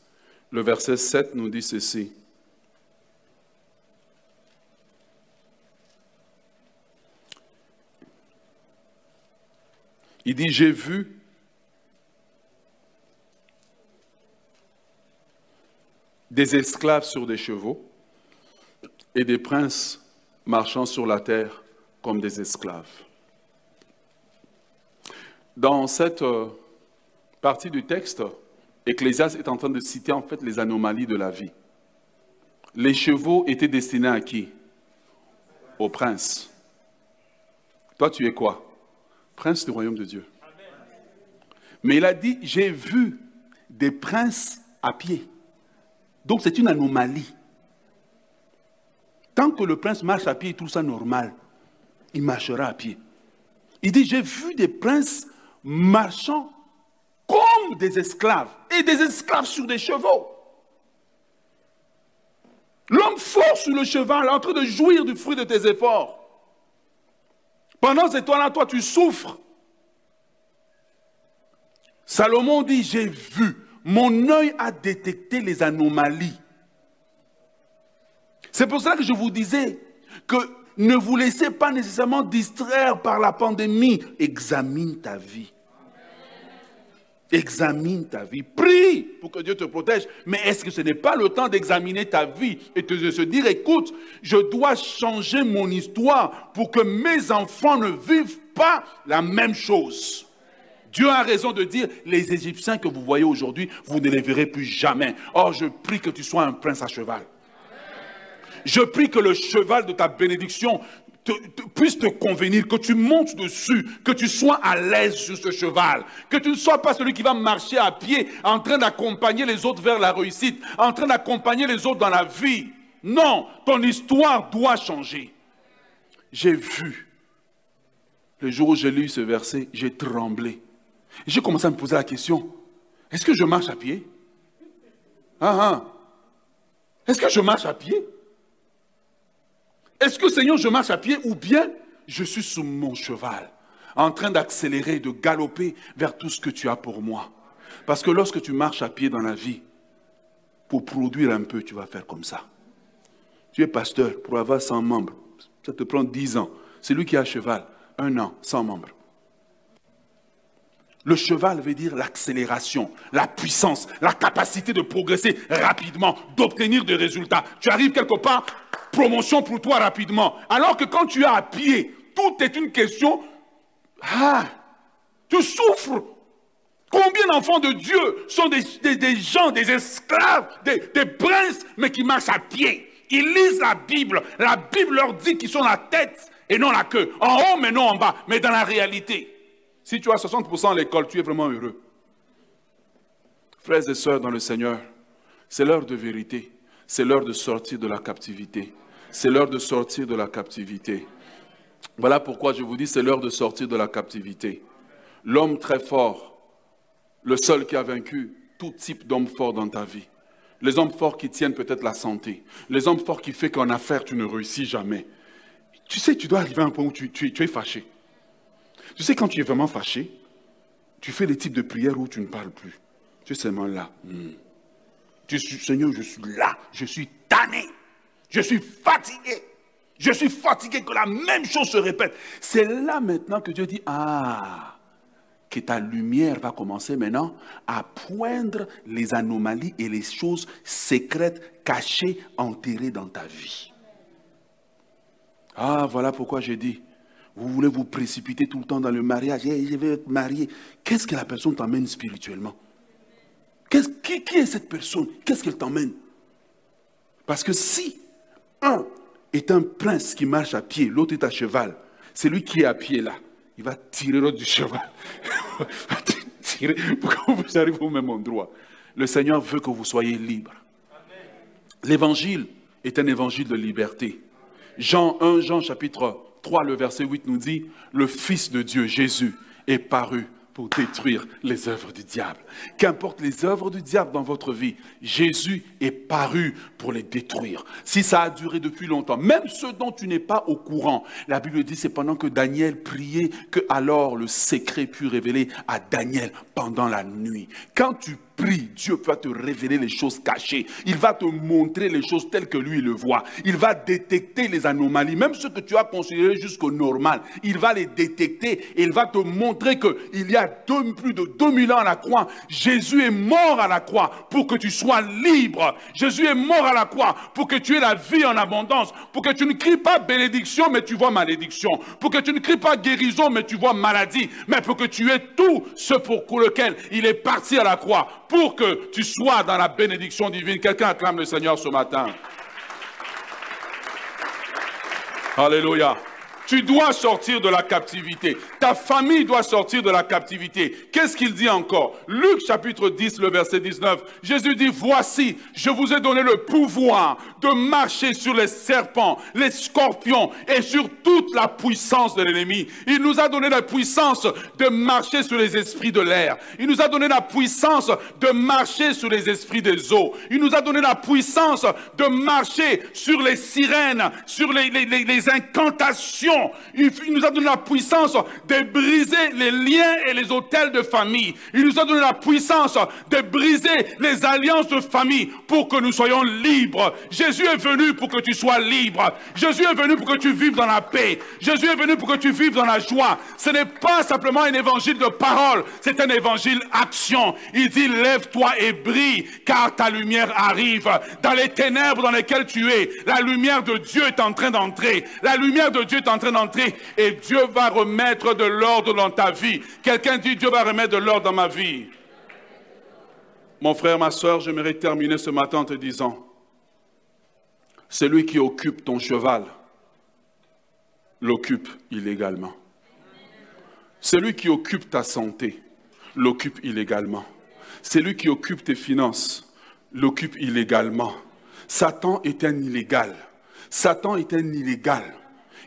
le verset 7 nous dit ceci. Il dit, j'ai vu des esclaves sur des chevaux et des princes marchant sur la terre comme des esclaves. Dans cette euh, partie du texte, Ecclésias est en train de citer en fait les anomalies de la vie. Les chevaux étaient destinés à qui? Au prince. Toi, tu es quoi? Prince du royaume de Dieu. Mais il a dit, j'ai vu des princes à pied. Donc c'est une anomalie. Tant que le prince marche à pied, tout ça normal, il marchera à pied. Il dit, j'ai vu des princes marchant comme des esclaves, et des esclaves sur des chevaux. L'homme fort sur le cheval, en train de jouir du fruit de tes efforts. Pendant ces temps-là, toi, tu souffres. Salomon dit, j'ai vu, mon œil a détecté les anomalies. C'est pour cela que je vous disais que ne vous laissez pas nécessairement distraire par la pandémie. Examine ta vie. Examine ta vie. Prie pour que Dieu te protège. Mais est-ce que ce n'est pas le temps d'examiner ta vie et de se dire, écoute, je dois changer mon histoire pour que mes enfants ne vivent pas la même chose? Dieu a raison de dire, les Égyptiens que vous voyez aujourd'hui, vous ne les verrez plus jamais. Or, je prie que tu sois un prince à cheval. Je prie que le cheval de ta bénédiction puisse te convenir, que tu montes dessus, que tu sois à l'aise sur ce cheval, que tu ne sois pas celui qui va marcher à pied en train d'accompagner les autres vers la réussite, en train d'accompagner les autres dans la vie. Non, ton histoire doit changer. J'ai vu, le jour où j'ai lu ce verset, j'ai tremblé. J'ai commencé à me poser la question, est-ce que je marche à pied? Ah ah Est-ce que je marche à pied? Est-ce que Seigneur, je marche à pied ou bien je suis sous mon cheval, en train d'accélérer, de galoper vers tout ce que tu as pour moi? Parce que lorsque tu marches à pied dans la vie, pour produire un peu, tu vas faire comme ça. Tu es pasteur, pour avoir 100 membres, ça te prend 10 ans. C'est lui qui a cheval, un an, 100 membres. Le cheval veut dire l'accélération, la puissance, la capacité de progresser rapidement, d'obtenir des résultats. Tu arrives quelque part, promotion pour toi rapidement. Alors que quand tu es à pied, tout est une question. Ah, tu souffres. Combien d'enfants de Dieu sont des, gens, des esclaves, des, des princes, mais qui marchent à pied Ils lisent la Bible. La Bible leur dit qu'ils sont la tête et non la queue. En haut, mais non en bas. Mais dans la réalité, si tu as 60% à l'école, tu es vraiment heureux. Frères et sœurs dans le Seigneur, c'est l'heure de vérité. C'est l'heure de sortir de la captivité. C'est l'heure de sortir de la captivité. Voilà pourquoi je vous dis, c'est l'heure de sortir de la captivité. L'homme très fort, le seul qui a vaincu tout type d'homme fort dans ta vie. Les hommes forts qui tiennent peut-être la santé. Les hommes forts qui font qu'en affaires, tu ne réussis jamais. Tu sais, tu dois arriver à un point où tu, tu es fâché. Tu sais, quand tu es vraiment fâché, tu fais des types de prières où tu ne parles plus. Tu es seulement là. Hmm. Seigneur, je suis là. Je suis tanné. Je suis fatigué. Je suis fatigué que la même chose se répète. C'est là maintenant que Dieu dit, ah, que ta lumière va commencer maintenant à poindre les anomalies et les choses secrètes, cachées, enterrées dans ta vie. Ah, voilà pourquoi j'ai dit, vous voulez vous précipiter tout le temps dans le mariage. je vais être marié. Qu'est-ce que la personne t'emmène spirituellement? Qui, qui est cette personne? Qu'est-ce qu'elle t'emmène? Parce que si un est un prince qui marche à pied, l'autre est à cheval, c'est lui qui est à pied là. Il va tirer l'autre du cheval. [LAUGHS] tirer pour que vous arriviez au même endroit. Le Seigneur veut que vous soyez libre. L'évangile est un évangile de liberté. Jean 1, Jean chapitre 3, le verset 8 nous dit, le Fils de Dieu, Jésus, est paru pour détruire les œuvres du diable. Qu'importe les œuvres du diable dans votre vie, Jésus est paru pour les détruire. Si ça a duré depuis longtemps, même ce dont tu n'es pas au courant, la Bible dit c'est pendant que Daniel priait que alors le secret put révéler à Daniel pendant la nuit. Quand tu prie, Dieu va te révéler les choses cachées. Il va te montrer les choses telles que lui le voit. Il va détecter les anomalies, même ce que tu as considéré jusqu'au normal. Il va les détecter et il va te montrer qu'il y a plus de 2000 ans à la croix, Jésus est mort à la croix pour que tu sois libre. Jésus est mort à la croix pour que tu aies la vie en abondance, pour que tu ne cries pas bénédiction, mais tu vois malédiction, pour que tu ne cries pas guérison, mais tu vois maladie, mais pour que tu aies tout ce pour lequel il est parti à la croix pour que tu sois dans la bénédiction divine. Quelqu'un acclame le Seigneur ce matin. Alléluia. Tu dois sortir de la captivité. Ta famille doit sortir de la captivité. Qu'est-ce qu'il dit encore? Luc chapitre 10, le verset 19. Jésus dit, voici, je vous ai donné le pouvoir de marcher sur les serpents, les scorpions et sur toute la puissance de l'ennemi. Il nous a donné la puissance de marcher sur les esprits de l'air. Il nous a donné la puissance de marcher sur les esprits des eaux. Il nous a donné la puissance de marcher sur les sirènes, sur les, incantations il, nous a donné la puissance de briser les liens et les hôtels de famille. Il nous a donné la puissance de briser les alliances de famille pour que nous soyons libres. Jésus est venu pour que tu sois libre. Jésus est venu pour que tu vives dans la paix. Jésus est venu pour que tu vives dans la joie. Ce n'est pas simplement un évangile de parole, c'est un évangile action. Il dit, lève-toi et brille, car ta lumière arrive. Dans les ténèbres dans lesquelles tu es, la lumière de Dieu est en train d'entrer. La lumière de Dieu est en train d'entrer et Dieu va remettre de l'ordre dans ta vie. Quelqu'un dit Dieu va remettre de l'ordre dans ma vie. Mon frère, ma soeur, j'aimerais terminer ce matin en te disant, celui qui occupe ton cheval l'occupe illégalement. Celui qui occupe ta santé l'occupe illégalement. Celui qui occupe tes finances l'occupe illégalement. Satan est un illégal. Satan est un illégal.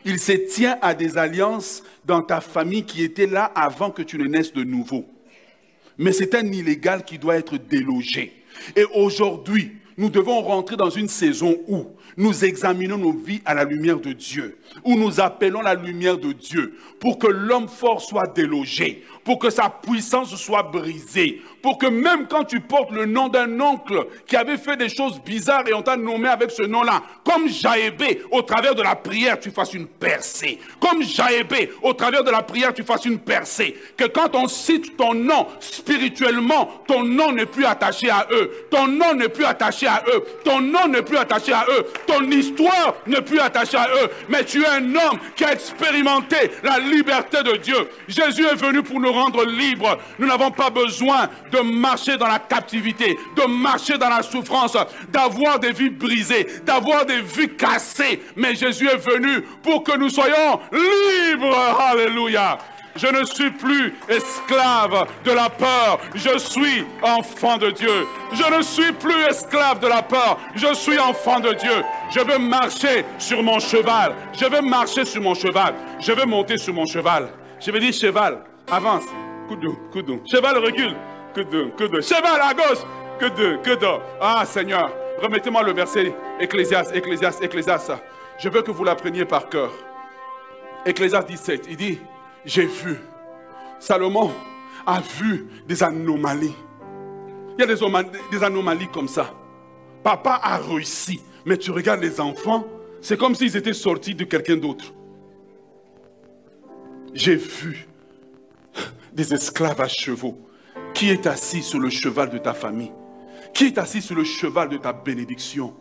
Il se tient à des alliances dans ta famille qui étaient là avant que tu ne naisses de nouveau. Mais c'est un illégal qui doit être délogé. Et aujourd'hui, nous devons rentrer dans une saison où nous examinons nos vies à la lumière de Dieu, où nous appelons la lumière de Dieu, pour que l'homme fort soit délogé, pour que sa puissance soit brisée, pour que même quand tu portes le nom d'un oncle qui avait fait des choses bizarres et on t'a nommé avec ce nom-là, comme Jaébé, au travers de la prière, tu fasses une percée. Comme Jaébé, au travers de la prière, tu fasses une percée. Que quand on cite ton nom spirituellement, ton nom n'est plus attaché à eux. Ton nom n'est plus attaché à eux. Ton nom n'est plus attaché à eux. Ton histoire n'est plus attachée à eux. Mais tu es un homme qui a expérimenté la liberté de Dieu. Jésus est venu pour nous rendre libres. Nous n'avons pas besoin de marcher dans la captivité, de marcher dans la souffrance, d'avoir des vies brisées, d'avoir des vies cassées. Mais Jésus est venu pour que nous soyons libres. Alléluia. Je ne suis plus esclave de la peur. Je suis enfant de Dieu. Je ne suis plus esclave de la peur. Je suis enfant de Dieu. Je veux marcher sur mon cheval. Je veux marcher sur mon cheval. Je veux monter sur mon cheval. Je vais dire cheval, avance. Coup de, coup de. Cheval recule que de, que de. Cheval à gauche, que de, que de. Ah Seigneur, remettez-moi le verset Ecclésias, Ecclésias, Ecclésias. Je veux que vous l'appreniez par cœur. Ecclésias 17, il dit, j'ai vu. Salomon a vu des anomalies. Il y a des, des anomalies comme ça. Papa a réussi, mais tu regardes les enfants, c'est comme s'ils étaient sortis de quelqu'un d'autre. J'ai vu des esclaves à chevaux qui est assis sur le cheval de ta famille? Qui est assis sur le cheval de ta bénédiction?